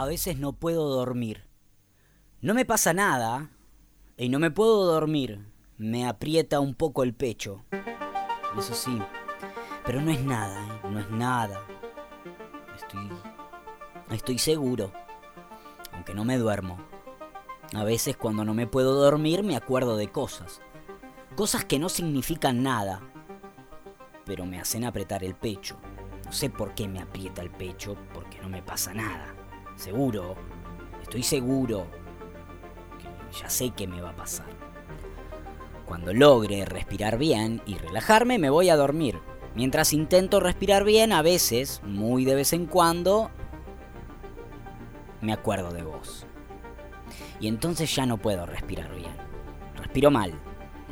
A veces no puedo dormir. No me pasa nada y no me puedo dormir. Me aprieta un poco el pecho. Eso sí. Pero no es nada, ¿eh? no es nada. Estoy. Estoy seguro. Aunque no me duermo. A veces cuando no me puedo dormir me acuerdo de cosas. Cosas que no significan nada. Pero me hacen apretar el pecho. No sé por qué me aprieta el pecho, porque no me pasa nada. Seguro, estoy seguro que ya sé qué me va a pasar. Cuando logre respirar bien y relajarme, me voy a dormir. Mientras intento respirar bien, a veces, muy de vez en cuando, me acuerdo de vos. Y entonces ya no puedo respirar bien. Respiro mal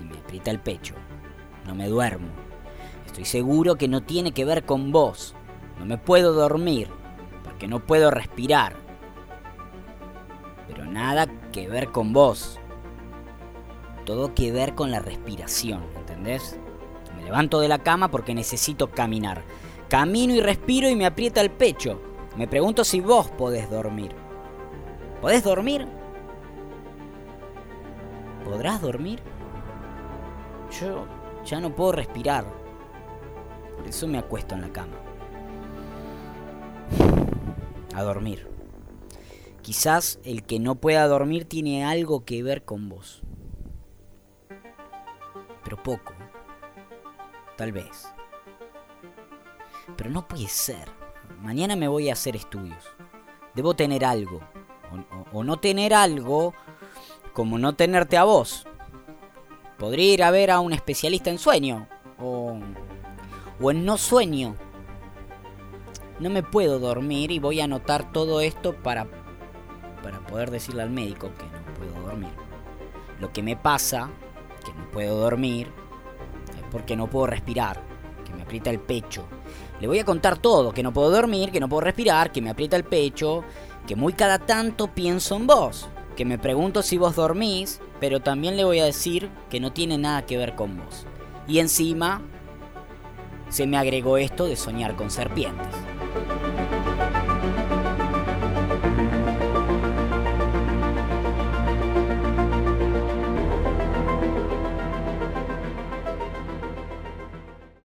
y me aprieta el pecho. No me duermo. Estoy seguro que no tiene que ver con vos. No me puedo dormir porque no puedo respirar. Pero nada que ver con vos. Todo que ver con la respiración, ¿entendés? Me levanto de la cama porque necesito caminar. Camino y respiro y me aprieta el pecho. Me pregunto si vos podés dormir. ¿Podés dormir? ¿Podrás dormir? Yo ya no puedo respirar. Por eso me acuesto en la cama. A dormir. Quizás el que no pueda dormir tiene algo que ver con vos. Pero poco. Tal vez. Pero no puede ser. Mañana me voy a hacer estudios. Debo tener algo. O, no tener algo como no tenerte a vos. Podría ir a ver a un especialista en sueño. O, o en no sueño. No me puedo dormir y voy a anotar todo esto para, para poder decirle al médico que no puedo dormir. Lo que me pasa, que no puedo dormir, es porque no puedo respirar, que me aprieta el pecho. Le voy a contar todo, que no puedo dormir, que no puedo respirar, que me aprieta el pecho, que muy cada tanto pienso en vos, que me pregunto si vos dormís, pero también le voy a decir que no tiene nada que ver con vos. Y encima se me agregó esto de soñar con serpientes.